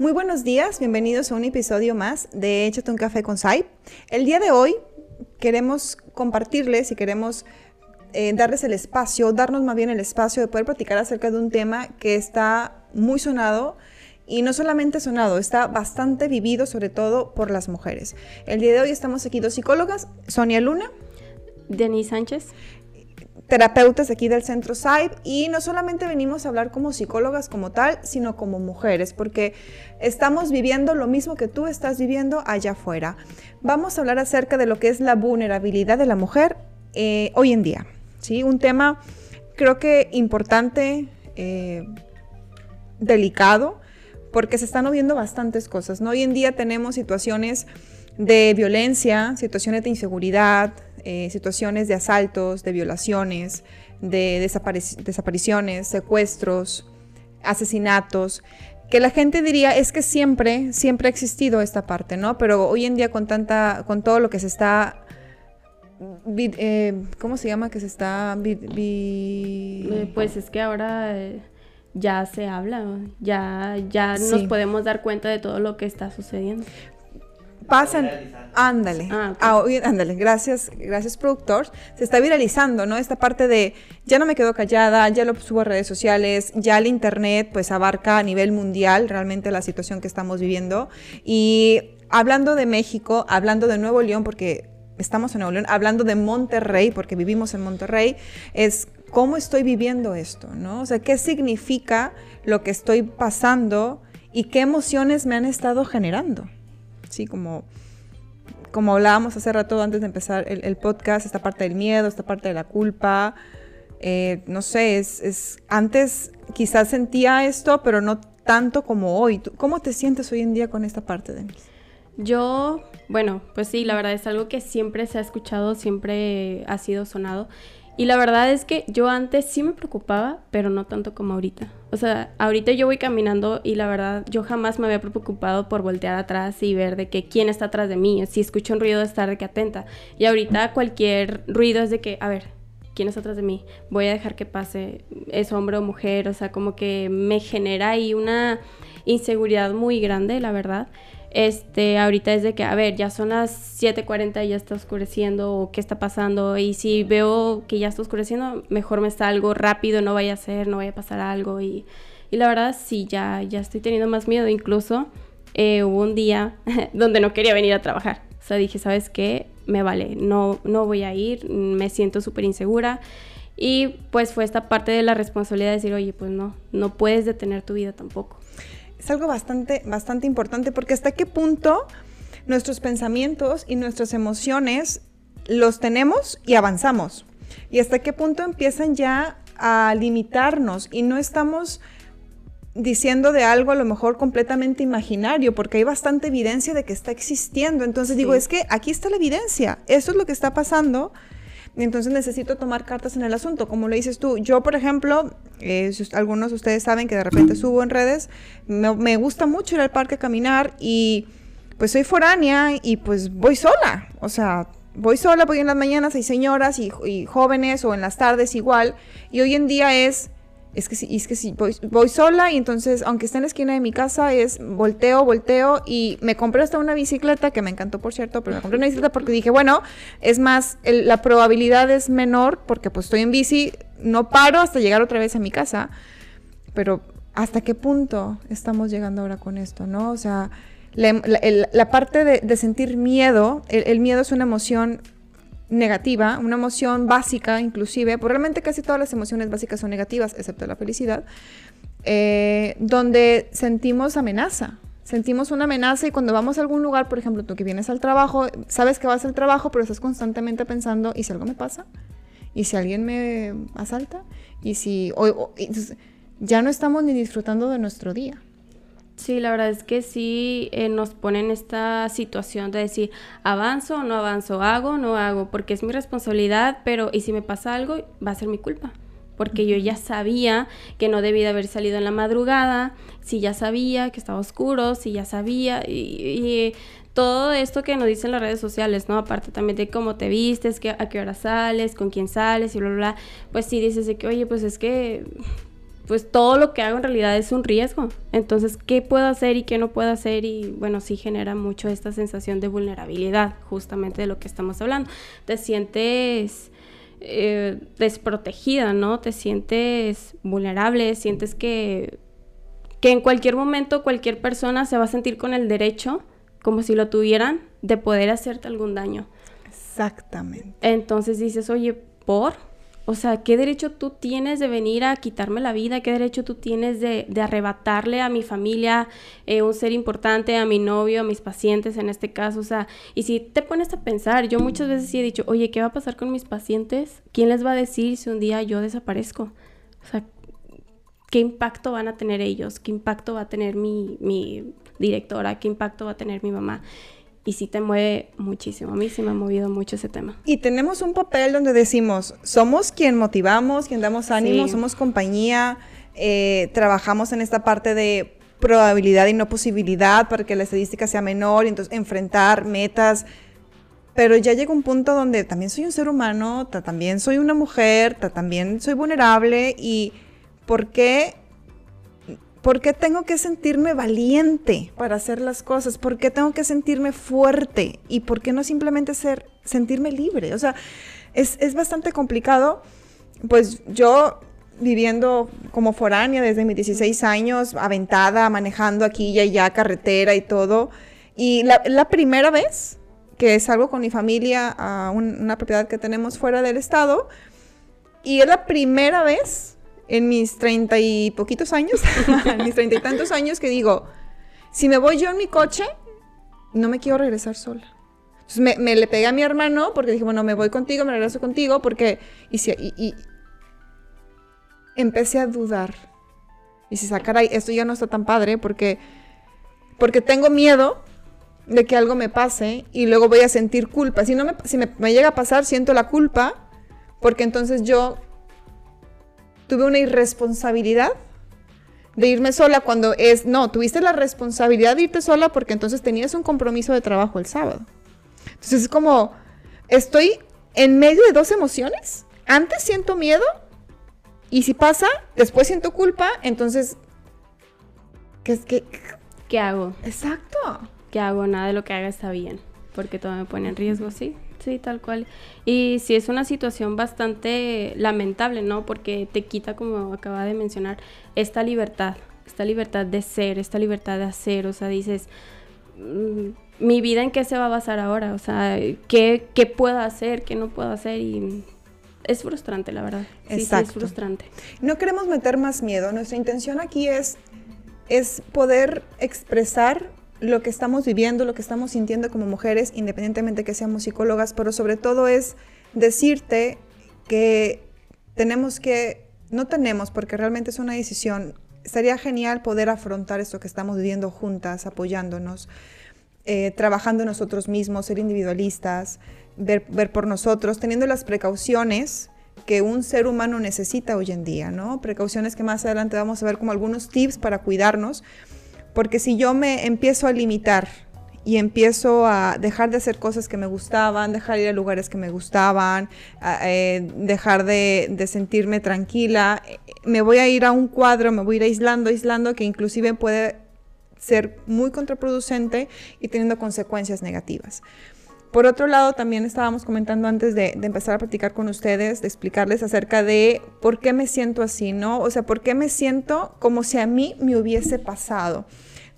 Muy buenos días, bienvenidos a un episodio más de Échate un café con Sai. El día de hoy queremos compartirles y queremos eh, darles el espacio, darnos más bien el espacio de poder platicar acerca de un tema que está muy sonado y no solamente sonado, está bastante vivido sobre todo por las mujeres. El día de hoy estamos aquí dos psicólogas, Sonia Luna. Denis Sánchez terapeutas aquí del Centro SAIB y no solamente venimos a hablar como psicólogas como tal, sino como mujeres, porque estamos viviendo lo mismo que tú estás viviendo allá afuera. Vamos a hablar acerca de lo que es la vulnerabilidad de la mujer eh, hoy en día. ¿sí? Un tema creo que importante, eh, delicado, porque se están moviendo bastantes cosas. ¿no? Hoy en día tenemos situaciones de violencia, situaciones de inseguridad, eh, situaciones de asaltos, de violaciones, de desapariciones, secuestros, asesinatos, que la gente diría es que siempre, siempre ha existido esta parte, ¿no? Pero hoy en día con tanta, con todo lo que se está eh, ¿cómo se llama? Que se está... Eh, pues es que ahora ya se habla, ya, ya nos podemos dar cuenta de todo lo que está sucediendo pasan, ándale, ah, ah ándale, gracias, gracias productor, se está viralizando, ¿no? Esta parte de ya no me quedo callada, ya lo subo a redes sociales, ya el internet pues abarca a nivel mundial realmente la situación que estamos viviendo. Y hablando de México, hablando de Nuevo León porque estamos en Nuevo León, hablando de Monterrey porque vivimos en Monterrey, es cómo estoy viviendo esto, ¿no? O sea, qué significa lo que estoy pasando y qué emociones me han estado generando. ¿Sí? Como, como hablábamos hace rato antes de empezar el, podcast, esta parte del miedo, esta parte de la culpa. Eh, no sé, es, antes quizás sentía esto, pero no tanto como hoy. ¿Cómo te sientes hoy en día con esta parte de mí? Yo, bueno, pues sí, la verdad es algo que siempre se ha escuchado, siempre ha sido sonado. Y la verdad es que yo antes sí me preocupaba, pero no tanto como ahorita. O sea, ahorita yo voy caminando y la verdad yo jamás me había preocupado por voltear atrás y ver de que quién está atrás de mí. Si escucho un ruido, estar de que atenta. Y ahorita cualquier ruido es de que, a ver, ¿quién está atrás de mí? Voy a dejar que pase, es hombre o mujer. O sea, como que me genera ahí una inseguridad muy grande, la verdad. Este, ahorita es de que, a ver, ya son las 7:40 y ya está oscureciendo, o qué está pasando, y si veo que ya está oscureciendo, mejor me salgo rápido, no vaya a ser, no vaya a pasar algo, y, y la verdad sí, ya, ya estoy teniendo más miedo, incluso eh, hubo un día donde no quería venir a trabajar, o sea, dije, ¿sabes qué? Me vale, no, no voy a ir, me siento súper insegura, y pues fue esta parte de la responsabilidad de decir, oye, pues no, no puedes detener tu vida tampoco es algo bastante, bastante importante porque hasta qué punto nuestros pensamientos y nuestras emociones los tenemos y avanzamos. Y hasta qué punto empiezan ya a limitarnos y no estamos diciendo de algo a lo mejor completamente imaginario, porque hay bastante evidencia de que está existiendo. Entonces digo, es que aquí está la evidencia, eso es lo que está pasando entonces necesito tomar cartas en el asunto, como lo dices tú. Yo, por ejemplo, eh, algunos de ustedes saben que de repente subo en redes, me, gusta mucho ir al parque a caminar y pues soy foránea y pues voy sola. O sea, voy sola, voy en las mañanas, hay señoras y, y jóvenes o en las tardes igual. Y hoy en día es es que sí, es que sí, voy, sola y entonces, aunque esté en la esquina de mi casa, es volteo, volteo y me compré hasta una bicicleta, que me encantó por cierto, pero me compré una bicicleta porque dije, bueno, es más, la probabilidad es menor porque pues estoy en bici, no paro hasta llegar otra vez a mi casa, pero ¿hasta qué punto estamos llegando ahora con esto, no? O sea, la, parte de, sentir miedo, el miedo es una emoción negativa, una emoción básica inclusive, pues realmente casi todas las emociones básicas son negativas, excepto la felicidad, eh, donde sentimos amenaza. Sentimos una amenaza y cuando vamos a algún lugar, por ejemplo, tú que vienes al trabajo, sabes que vas al trabajo, pero estás constantemente pensando, ¿y si algo me pasa? ¿Y si alguien me asalta? ¿Y si... ya no estamos ni disfrutando de nuestro día. Sí, la verdad es que sí eh, nos pone en esta situación de decir, avanzo o no avanzo, hago o no hago, porque es mi responsabilidad, pero ¿y si me pasa algo? Va a ser mi culpa. Porque yo ya sabía que no debía haber salido en la madrugada, si ya sabía que estaba oscuro, si ya sabía, y, todo esto que nos dicen las redes sociales, ¿no? Aparte también de cómo te vistes, a qué hora sales, con quién sales y bla, bla, bla. Pues sí dices de que, oye, pues es que pues todo lo que hago en realidad es un riesgo. Entonces, ¿qué puedo hacer y qué no puedo hacer? Y bueno, sí genera mucho esta sensación de vulnerabilidad, justamente de lo que estamos hablando. Te sientes eh, desprotegida, ¿no? Te sientes vulnerable, sientes que, que en cualquier momento cualquier persona se va a sentir con el derecho, como si lo tuvieran, de poder hacerte algún daño. Exactamente. Entonces dices, oye, ¿por? O sea, ¿qué derecho tú tienes de venir a quitarme la vida? ¿Qué derecho tú tienes de, arrebatarle a mi familia eh, un ser importante, a mi novio, a mis pacientes en este caso? O sea, y si te pones a pensar, yo muchas veces sí he dicho, oye, ¿qué va a pasar con mis pacientes? ¿Quién les va a decir si un día yo desaparezco? O sea, ¿qué impacto van a tener ellos? ¿Qué impacto va a tener mi, mi directora? ¿Qué impacto va a tener mi mamá? Y sí te mueve muchísimo. A mí sí me ha movido mucho ese tema. Y tenemos un papel donde decimos, somos quien motivamos, quien damos ánimo, somos compañía, eh, trabajamos en esta parte de probabilidad y no posibilidad para que la estadística sea menor y entonces enfrentar metas. Pero ya llega un punto donde también soy un ser humano, también soy una mujer, también soy vulnerable y ¿por qué ¿Por qué tengo que sentirme valiente para hacer las cosas? ¿Por qué tengo que sentirme fuerte? ¿Y por qué no simplemente ser, sentirme libre? O sea, es, bastante complicado. Pues yo viviendo como foránea desde mis 16 años, aventada, manejando aquí y allá, carretera y todo. Y la, primera vez que salgo con mi familia a una propiedad que tenemos fuera del estado, y es la primera vez en mis treinta y poquitos años, mis treinta y tantos años, que digo, si me voy yo en mi coche, no me quiero regresar sola. Entonces me, le pegué a mi hermano porque dije, bueno, me voy contigo, me regreso contigo, porque... Y, si, y, empecé a dudar. Y si sacara, esto ya no está tan padre porque, porque tengo miedo de que algo me pase y luego voy a sentir culpa. Si, no me, si me llega a pasar, siento la culpa porque entonces yo tuve una irresponsabilidad de irme sola cuando es, no, tuviste la responsabilidad de irte sola porque entonces tenías un compromiso de trabajo el sábado. Entonces es como, estoy en medio de dos emociones. Antes siento miedo y si pasa, después siento culpa, entonces, ¿qué es que? ¿Qué hago? Exacto. ¿Qué hago? Nada de lo que haga está bien, porque todo me pone en riesgo, sí. Sí, tal cual. Y sí es una situación bastante lamentable, ¿no? Porque te quita, como acaba de mencionar, esta libertad, esta libertad de ser, esta libertad de hacer. O sea, dices, mm, mi vida en qué se va a basar ahora, o sea, ¿qué, qué puedo hacer, qué no puedo hacer y es frustrante, la verdad. Sí, sí, es frustrante. No queremos meter más miedo. Nuestra intención aquí es, es poder expresar lo que estamos viviendo, lo que estamos sintiendo como mujeres, independientemente que seamos psicólogas, pero sobre todo es decirte que tenemos que, no tenemos, porque realmente es una decisión, estaría genial poder afrontar esto que estamos viviendo juntas, apoyándonos, eh, trabajando nosotros mismos, ser individualistas, ver, ver por nosotros, teniendo las precauciones que un ser humano necesita hoy en día, ¿no? Precauciones que más adelante vamos a ver como algunos tips para cuidarnos porque si yo me empiezo a limitar y empiezo a dejar de hacer cosas que me gustaban, dejar de ir a lugares que me gustaban, eh, dejar de, sentirme tranquila, me voy a ir a un cuadro, me voy a ir aislando, aislando, que inclusive puede ser muy contraproducente y teniendo consecuencias negativas. Por otro lado, también estábamos comentando antes de, empezar a platicar con ustedes, de explicarles acerca de por qué me siento así, ¿no? O sea, por qué me siento como si a mí me hubiese pasado.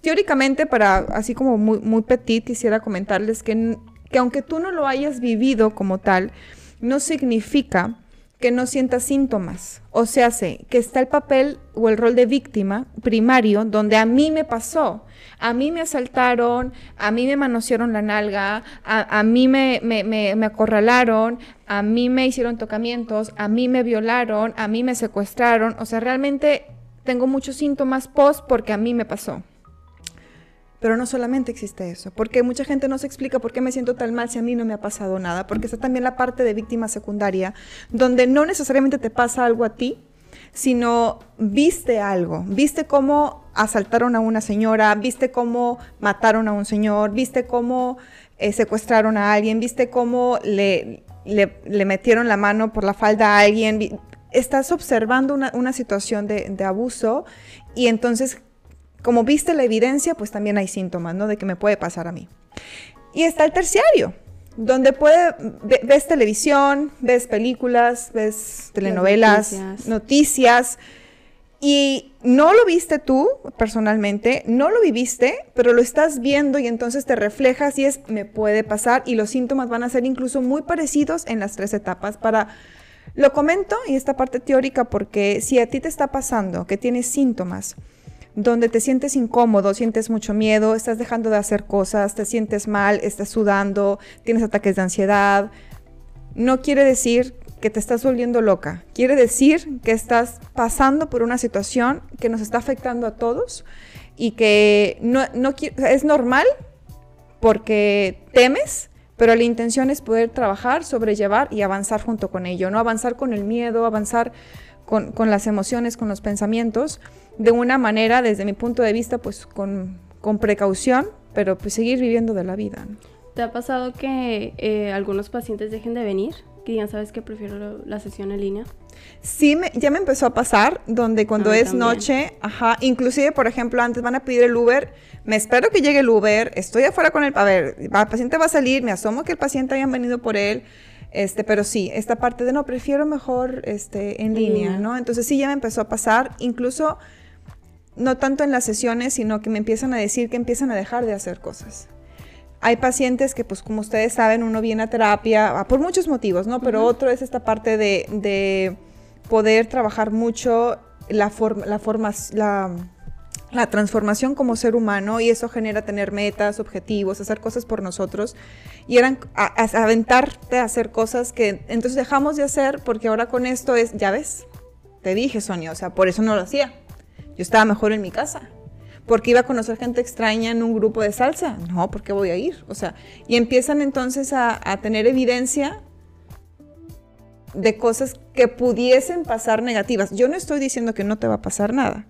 Teóricamente, para así como muy, muy petit, quisiera comentarles que, que aunque tú no lo hayas vivido como tal, no significa que no sientas síntomas. O sea, sé que está el papel o el rol de víctima primario donde a mí me pasó a mí me asaltaron, a mí me manosearon la nalga, a, mí me, me, acorralaron, a mí me hicieron tocamientos, a mí me violaron, a mí me secuestraron. O sea, realmente tengo muchos síntomas post porque a mí me pasó. Pero no solamente existe eso, porque mucha gente no se explica por qué me siento tan mal si a mí no me ha pasado nada, porque está también la parte de víctima secundaria, donde no necesariamente te pasa algo a ti, sino viste algo, viste cómo asaltaron a una señora, viste cómo mataron a un señor, viste cómo eh, secuestraron a alguien, viste cómo le, le, metieron la mano por la falda a alguien. estás observando una, situación de, de, abuso y entonces, como viste la evidencia, pues también hay síntomas, ¿no? De que me puede pasar a mí. Y está el terciario, donde puede, ves televisión, ves películas, ves telenovelas, noticias. y no lo viste tú personalmente, no lo viviste, pero lo estás viendo y entonces te reflejas y es, me puede pasar y los síntomas van a ser incluso muy parecidos en las tres etapas para... Lo comento y esta parte teórica porque si a ti te está pasando que tienes síntomas, donde te sientes incómodo, sientes mucho miedo, estás dejando de hacer cosas, te sientes mal, estás sudando, tienes ataques de ansiedad, no quiere decir que te estás volviendo loca, quiere decir que estás pasando por una situación que nos está afectando a todos y que no, no es normal porque temes, pero la intención es poder trabajar, sobrellevar y avanzar junto con ello, no avanzar con el miedo, avanzar con, con las emociones, con los pensamientos de una manera, desde mi punto de vista, pues con, precaución, pero pues seguir viviendo de la vida. ¿Te ha pasado que eh, algunos pacientes dejen de venir? Que digan, ¿sabes que prefiero la sesión en línea? Sí, ya me empezó a pasar, donde cuando es noche, ajá, inclusive, por ejemplo, antes van a pedir el Uber, me espero que llegue el Uber, estoy afuera con el, a ver, el paciente va a salir, me asomo que el paciente haya venido por él, este, pero sí, esta parte de no, prefiero mejor este, en línea, ¿no? Entonces sí, ya me empezó a pasar, incluso no tanto en las sesiones, sino que me empiezan a decir que empiezan a dejar de hacer cosas. Hay pacientes que, pues como ustedes saben, uno viene a terapia ah, por muchos motivos, ¿no? Pero otro es esta parte de, poder trabajar mucho la, la, forma, la, transformación como ser humano y eso genera tener metas, objetivos, hacer cosas por nosotros y eran aventarte a hacer cosas que entonces dejamos de hacer porque ahora con esto es, ya ves, te dije Sonia, o sea, por eso no lo hacía. Yo estaba mejor en mi casa. porque iba a conocer gente extraña en un grupo de salsa? No, ¿por qué voy a ir? O sea, y empiezan entonces a, tener evidencia de cosas que pudiesen pasar negativas. Yo no estoy diciendo que no te va a pasar nada.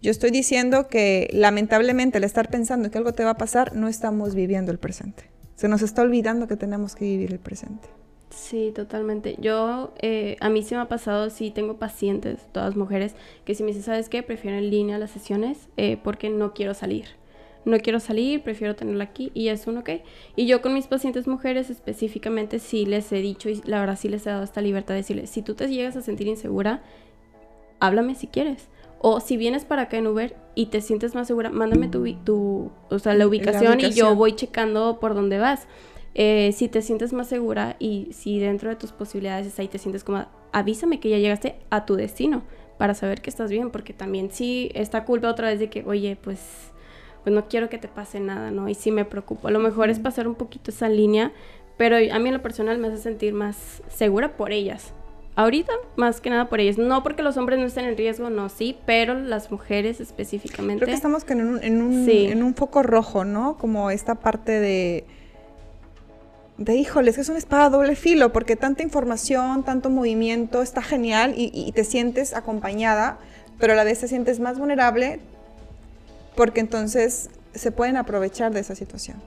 Yo estoy diciendo que lamentablemente al estar pensando que algo te va a pasar, no estamos viviendo el presente. Se nos está olvidando que tenemos que vivir el presente. Sí, totalmente. Yo, eh, a mí sí me ha pasado, sí tengo pacientes, todas mujeres, que si me dicen, ¿sabes qué? Prefiero en línea las sesiones eh, porque no quiero salir. No quiero salir, prefiero tenerla aquí y es un ok. Y yo con mis pacientes mujeres específicamente sí les he dicho y la verdad sí les he dado esta libertad de decirles, si tú te llegas a sentir insegura, háblame si quieres. O si vienes para acá en Uber y te sientes más segura, mándame tu, tu o sea, la ubicación, la ubicación, y yo voy checando por dónde vas. Eh, si te sientes más segura y si dentro de tus posibilidades ahí te sientes como, avísame que ya llegaste a tu destino para saber que estás bien, porque también sí esta culpa otra vez de que, oye, pues, pues no quiero que te pase nada, ¿no? Y sí me preocupo. A lo mejor es pasar un poquito esa línea, pero a mí en lo personal me hace sentir más segura por ellas. Ahorita, más que nada por ellas. No porque los hombres no estén en riesgo, no, sí, pero las mujeres específicamente. Creo que estamos en un, en un, en un foco rojo, ¿no? Como esta parte de de híjoles, que es una espada doble filo, porque tanta información, tanto movimiento, está genial y, te sientes acompañada, pero a la vez te sientes más vulnerable porque entonces se pueden aprovechar de esa situación.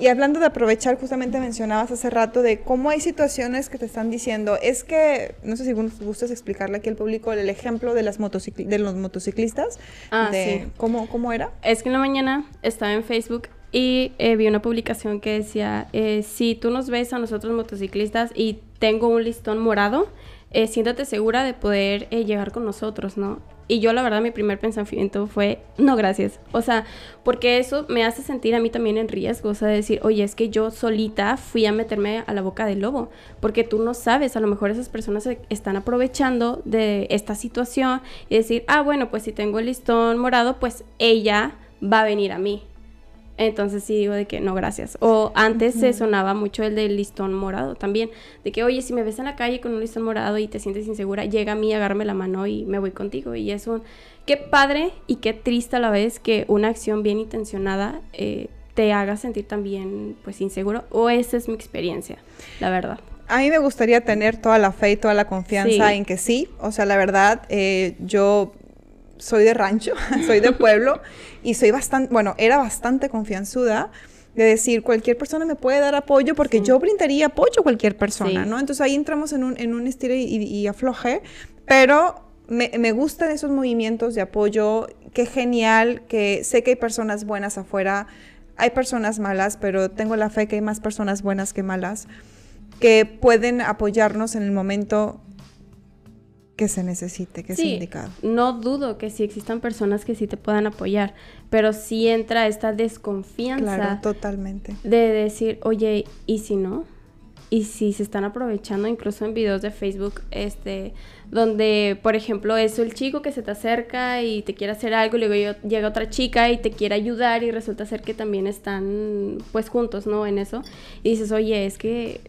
Y hablando de aprovechar, justamente mencionabas hace rato de cómo hay situaciones que te están diciendo, es que, no sé si gustas explicarle aquí al público el ejemplo de, las de los motociclistas, ah, de cómo, cómo era. Es que en la mañana estaba en Facebook y eh, vi una publicación que decía, eh, si tú nos ves a nosotros motociclistas y tengo un listón morado, eh, siéntate segura de poder llegar con nosotros, ¿no? Y yo la verdad mi primer pensamiento fue, no, gracias. O sea, porque eso me hace sentir a mí también en riesgo. O sea, decir, oye, es que yo solita fui a meterme a la boca del lobo. Porque tú no sabes, a lo mejor esas personas se están aprovechando de esta situación y decir, ah, bueno, pues si tengo el listón morado, pues ella va a venir a mí. Entonces sí digo de que no, gracias. O antes se sonaba mucho el del listón morado también. De que, oye, si me ves en la calle con un listón morado y te sientes insegura, llega a mí, agárrame la mano y me voy contigo. Y es un... Qué padre y qué triste a la vez que una acción bien intencionada eh, te haga sentir también, pues, inseguro. O esa es mi experiencia, la verdad. A mí me gustaría tener toda la fe y toda la confianza en que sí. O sea, la verdad, eh, yo soy de rancho, soy de pueblo y soy bastante, bueno, era bastante confianzuda de decir, cualquier persona me puede dar apoyo porque yo brindaría apoyo a cualquier persona, ¿no? Entonces ahí entramos en un, en un estilo y, y afloje, pero me, me, gustan esos movimientos de apoyo, qué genial, que sé que hay personas buenas afuera, hay personas malas, pero tengo la fe que hay más personas buenas que malas, que pueden apoyarnos en el momento que se necesite, que sea indicado. No dudo que sí existan personas que sí te puedan apoyar, pero sí entra esta desconfianza. Claro, totalmente. De decir, oye, ¿y si no? ¿Y si se están aprovechando incluso en videos de Facebook, este, donde, por ejemplo, es el chico que se te acerca y te quiere hacer algo, y luego llega otra chica y te quiere ayudar y resulta ser que también están, pues, juntos, ¿no? En eso. Y dices, oye, es que,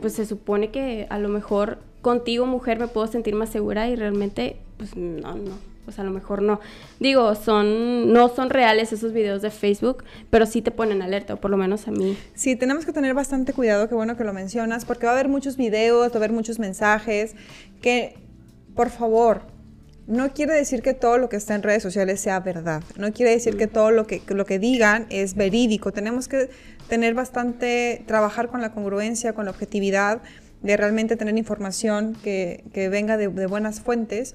pues, se supone que a lo mejor contigo, mujer, me puedo sentir más segura y realmente, pues no, no. Pues a lo mejor no. Digo, son, no son reales esos videos de Facebook, pero sí te ponen alerta, o por lo menos a mí. Sí, tenemos que tener bastante cuidado, qué bueno que lo mencionas, porque va a haber muchos videos, va a haber muchos mensajes que, por favor, no quiere decir que todo lo que está en redes sociales sea verdad. No quiere decir que todo lo que, lo que digan es verídico. Tenemos que tener bastante, trabajar con la congruencia, con la objetividad de realmente tener información que, venga de, buenas fuentes,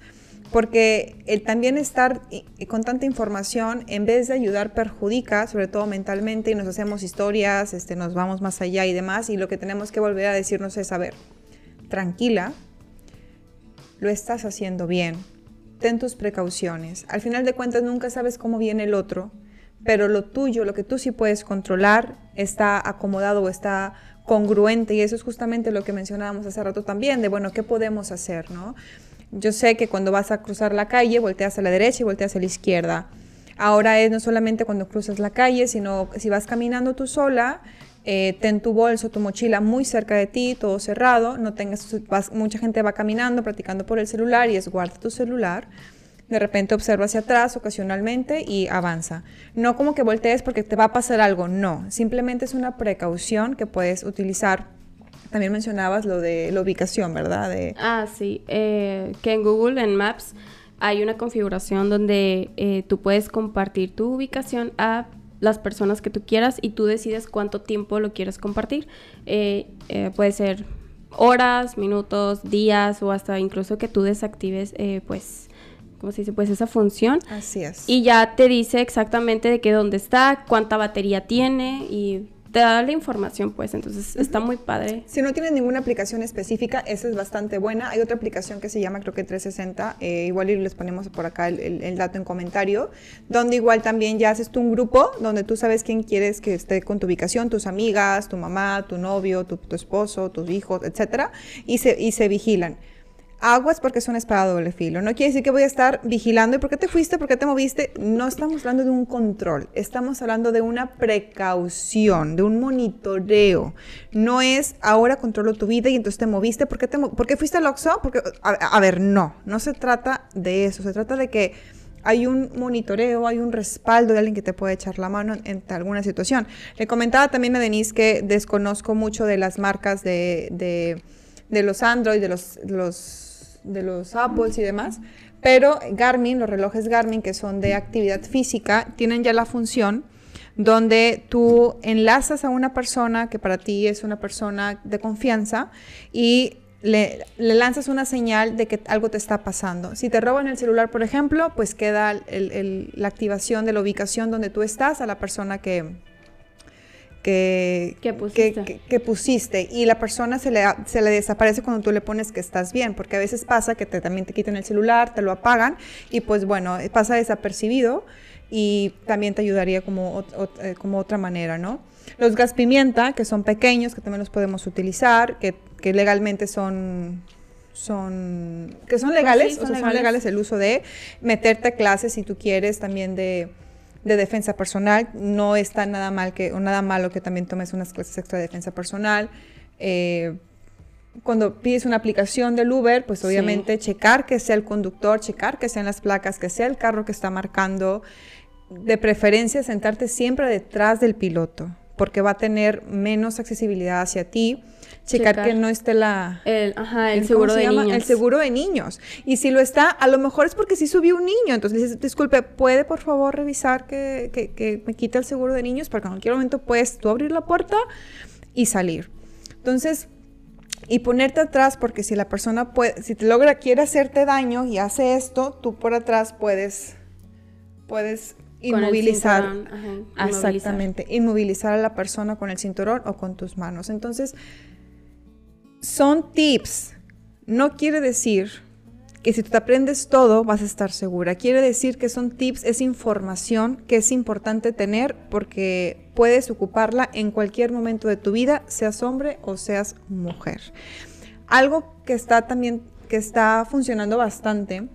porque el también estar con tanta información, en vez de ayudar, perjudica, sobre todo mentalmente, y nos hacemos historias, este, nos vamos más allá y demás, y lo que tenemos que volver a decirnos es, a ver, tranquila, lo estás haciendo bien, ten tus precauciones. Al final de cuentas nunca sabes cómo viene el otro, pero lo tuyo, lo que tú sí puedes controlar, está acomodado o está congruente y eso es justamente lo que mencionábamos hace rato también, de bueno, ¿qué podemos hacer? ¿no? Yo sé que cuando vas a cruzar la calle, volteas a la derecha y volteas a la izquierda. Ahora es no solamente cuando cruzas la calle, sino si vas caminando tú sola, eh, ten tu bolso, tu mochila muy cerca de ti, todo cerrado, no tengas, mucha gente va caminando, practicando por el celular y es guarda tu celular de repente observa hacia atrás ocasionalmente y avanza. No como que voltees porque te va a pasar algo, no, simplemente es una precaución que puedes utilizar. También mencionabas lo de la ubicación, ¿verdad? De... Ah, sí, eh, que en Google, en Maps, hay una configuración donde eh, tú puedes compartir tu ubicación a las personas que tú quieras y tú decides cuánto tiempo lo quieres compartir. Eh, puede ser horas, minutos, días o hasta incluso que tú desactives pues ¿cómo se dice? Pues esa función. Así es. Y ya te dice exactamente de qué dónde está, cuánta batería tiene y te da la información, pues, entonces está muy padre. Si no tienes ninguna aplicación específica, esa es bastante buena. Hay otra aplicación que se llama, creo que 360, eh, igual les ponemos por acá el, dato en comentario, donde igual también ya haces tú un grupo, donde tú sabes quién quieres que esté con tu ubicación, tus amigas, tu mamá, tu novio, tu, esposo, tus hijos, etcétera, y se, y se vigilan aguas porque es una espada doble filo. No quiere decir que voy a estar vigilando y por qué te fuiste, por qué te moviste. No estamos hablando de un control, estamos hablando de una precaución, de un monitoreo. No es ahora controlo tu vida y entonces te moviste, ¿por qué, te ¿por qué fuiste al Oxxo? Porque, a, ver, no, no se trata de eso, se trata de que hay un monitoreo, hay un respaldo de alguien que te puede echar la mano en, alguna situación. Le comentaba también a Denise que desconozco mucho de las marcas de, de, los Android, de los, los de los Apples y demás, pero Garmin, los relojes Garmin que son de actividad física, tienen ya la función donde tú enlazas a una persona que para ti es una persona de confianza y le, lanzas una señal de que algo te está pasando. Si te roban el celular, por ejemplo, pues queda la activación de la ubicación donde tú estás a la persona que, que, pusiste. y la persona se le, se le desaparece cuando tú le pones que estás bien, porque a veces pasa que te, también te quitan el celular, te lo apagan y pues bueno, pasa desapercibido y también te ayudaría como, eh, como otra manera, ¿no? Los gas pimienta, que son pequeños, que también los podemos utilizar, que, que legalmente son son que son legales, son o sea, legales. son legales el uso de meterte a clases si tú quieres también de de defensa personal. No está nada mal que, o nada malo que también tomes unas clases extra de defensa personal. Eh, cuando pides una aplicación del Uber, pues obviamente checar que sea el conductor, checar que sean las placas, que sea el carro que está marcando. De preferencia, sentarte siempre detrás del piloto, porque va a tener menos accesibilidad hacia ti. Checar, que no esté la... El, ajá, el, seguro de niños. El seguro de niños. Y si lo está, a lo mejor es porque sí subió un niño. Entonces dices, disculpe, ¿puede por favor revisar que, que, me quite el seguro de niños? Porque en cualquier momento puedes tú abrir la puerta y salir. Entonces, y ponerte atrás porque si la persona puede, si te logra, quiere hacerte daño y hace esto, tú por atrás puedes, puedes inmovilizar, exactamente, inmovilizar a la persona con el cinturón o con tus manos. Entonces, son tips. No quiere decir que si tú te aprendes todo vas a estar segura. Quiere decir que son tips, es información que es importante tener porque puedes ocuparla en cualquier momento de tu vida, seas hombre o seas mujer. Algo que está también, que está funcionando bastante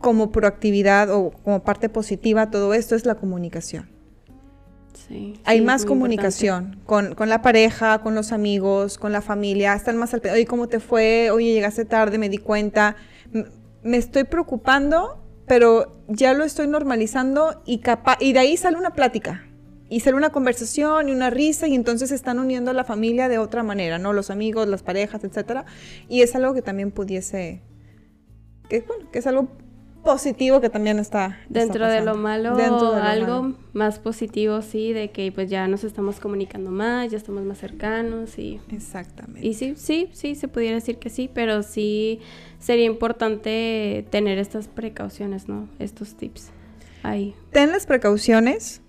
como proactividad o como parte positiva todo esto es la comunicación. Hay más comunicación con, la pareja, con los amigos, con la familia, están más al oye, ¿cómo te fue? Oye, llegaste tarde, me di cuenta. me estoy preocupando, pero ya lo estoy normalizando y, y de ahí sale una plática. Y sale una conversación y una risa y entonces están uniendo a la familia de otra manera, ¿no? Los amigos, las parejas, etcétera. Y es algo que también pudiese, que, bueno, que es algo positivo que también está dentro de lo malo de algo más positivo sí de que pues ya nos estamos comunicando más ya estamos más cercanos y exactamente. y sí sí sí se pudiera decir que sí pero sí sería importante tener estas precauciones no estos tips ahí. Ten las precauciones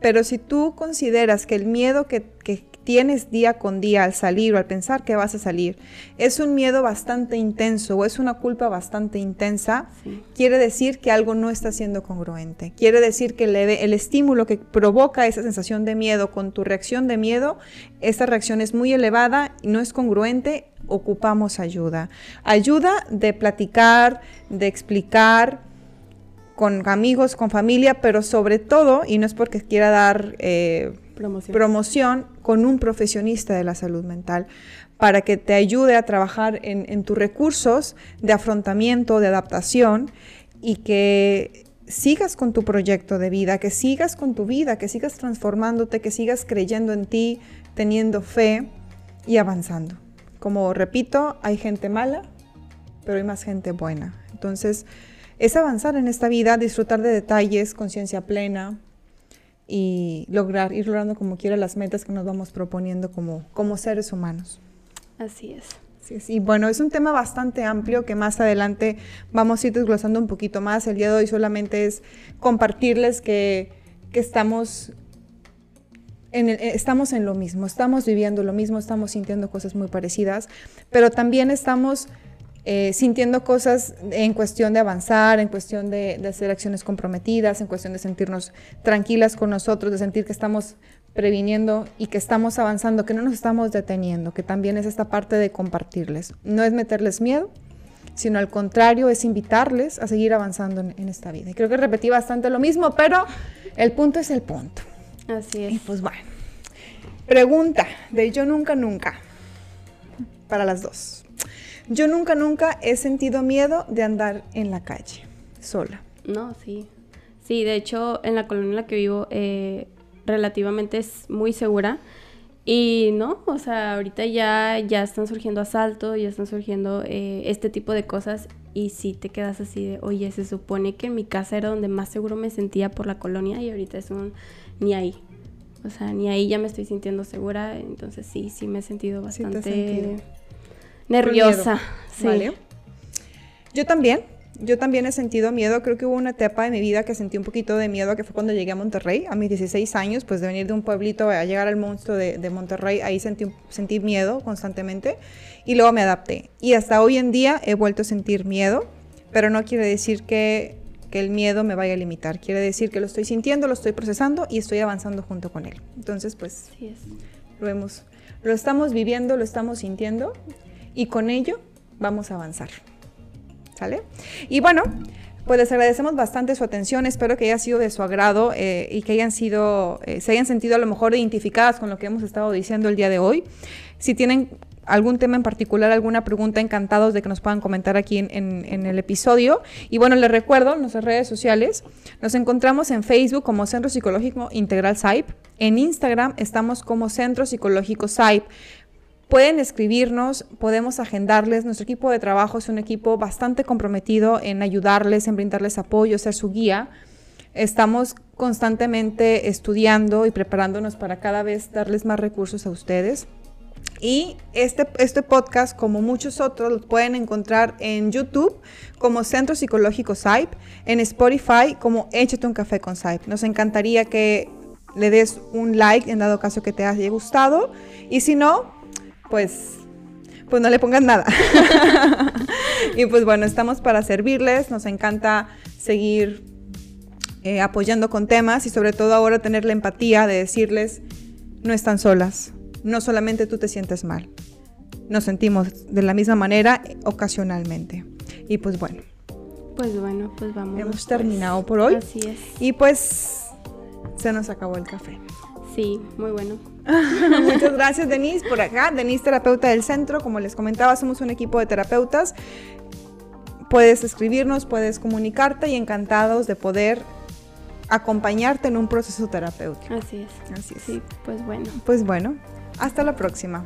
pero si tú consideras que el miedo que, que, tienes día con día al salir o al pensar que vas a salir es un miedo bastante intenso o es una culpa bastante intensa, quiere decir que algo no está siendo congruente. Quiere decir que el, estímulo que provoca esa sensación de miedo con tu reacción de miedo, esa reacción es muy elevada y no es congruente, ocupamos ayuda. Ayuda de platicar, de explicar, con amigos, con familia, pero sobre todo, y no es porque quiera dar eh, promoción. con un profesionista de la salud mental para que te ayude a trabajar en, tus recursos de afrontamiento, de adaptación y que sigas con tu proyecto de vida, que sigas con tu vida, que sigas transformándote, que sigas creyendo en ti, teniendo fe y avanzando. Como repito, hay gente mala, pero hay más gente buena. Entonces, es avanzar en esta vida, disfrutar de detalles, conciencia plena y lograr, ir logrando como quiera las metas que nos vamos proponiendo como, como seres humanos. Así es. Sí, Y bueno, es un tema bastante amplio que más adelante vamos a ir desglosando un poquito más. El día de hoy solamente es compartirles que, que estamos en estamos en lo mismo, estamos viviendo lo mismo, estamos sintiendo cosas muy parecidas, pero también estamos eh, sintiendo cosas en cuestión de avanzar, en cuestión de, hacer acciones comprometidas, en cuestión de sentirnos tranquilas con nosotros, de sentir que estamos previniendo y que estamos avanzando, que no nos estamos deteniendo, que también es esta parte de compartirles. No es meterles miedo, sino al contrario, es invitarles a seguir avanzando en, esta vida. Y creo que repetí bastante lo mismo, pero el punto es el punto. Así es. Y pues bueno, pregunta de yo nunca, nunca, para las dos. Yo nunca, nunca he sentido miedo de andar en la calle sola. No, sí. Sí, de hecho, en la colonia en la que vivo, eh, relativamente es muy segura. Y no, o sea, ahorita ya, ya están surgiendo asaltos, ya están surgiendo eh, este tipo de cosas. Y si te quedas así de, oye, se supone que en mi casa era donde más seguro me sentía por la colonia y ahorita es un ni ahí. O sea, ni ahí ya me estoy sintiendo segura. Entonces sí, sí me he sentido bastante nerviosa. Sí. Vale. Yo también, yo también he sentido miedo. Creo que hubo una etapa de mi vida que sentí un poquito de miedo, que fue cuando llegué a Monterrey, a mis 16 años, pues de venir de un pueblito a llegar al monstruo de, Monterrey, ahí sentí, sentí miedo constantemente y luego me adapté. Y hasta hoy en día he vuelto a sentir miedo, pero no quiere decir que, que el miedo me vaya a limitar. Quiere decir que lo estoy sintiendo, lo estoy procesando y estoy avanzando junto con él. Entonces, pues, lo hemos, lo estamos viviendo, lo estamos sintiendo y con ello vamos a avanzar. ¿Sale? Y bueno, pues les agradecemos bastante su atención, espero que haya sido de su agrado eh, y que hayan sido, eh, se hayan sentido a lo mejor identificadas con lo que hemos estado diciendo el día de hoy. Si tienen algún tema en particular, alguna pregunta, encantados de que nos puedan comentar aquí en, el episodio. Y bueno, les recuerdo nuestras redes sociales. Nos encontramos en Facebook como Centro Psicológico Integral SAIP. En Instagram estamos como Centro Psicológico SAIP. Pueden escribirnos, podemos agendarles. Nuestro equipo de trabajo es un equipo bastante comprometido en ayudarles, en brindarles apoyo, ser su guía. Estamos constantemente estudiando y preparándonos para cada vez darles más recursos a ustedes. Y este, este podcast, como muchos otros, los pueden encontrar en YouTube como Centro Psicológico SAIP, en Spotify como Échate un café con SAIP. Nos encantaría que le des un like en dado caso que te haya gustado. Y si no, pues, pues no le pongan nada. y pues bueno, estamos para servirles. Nos encanta seguir eh, apoyando con temas y sobre todo ahora tener la empatía de decirles, no están solas no solamente tú te sientes mal. Nos sentimos de la misma manera ocasionalmente. Y pues bueno. Pues bueno, pues vamos. Hemos pues. terminado por hoy. Así es. Y pues se nos acabó el café. Sí, muy bueno. Muchas gracias, Denise, por acá. Denise, terapeuta del centro. Como les comentaba, somos un equipo de terapeutas. Puedes escribirnos, puedes comunicarte y encantados de poder acompañarte en un proceso terapéutico. Así es. Así es. Sí, pues bueno. Pues bueno, hasta la próxima.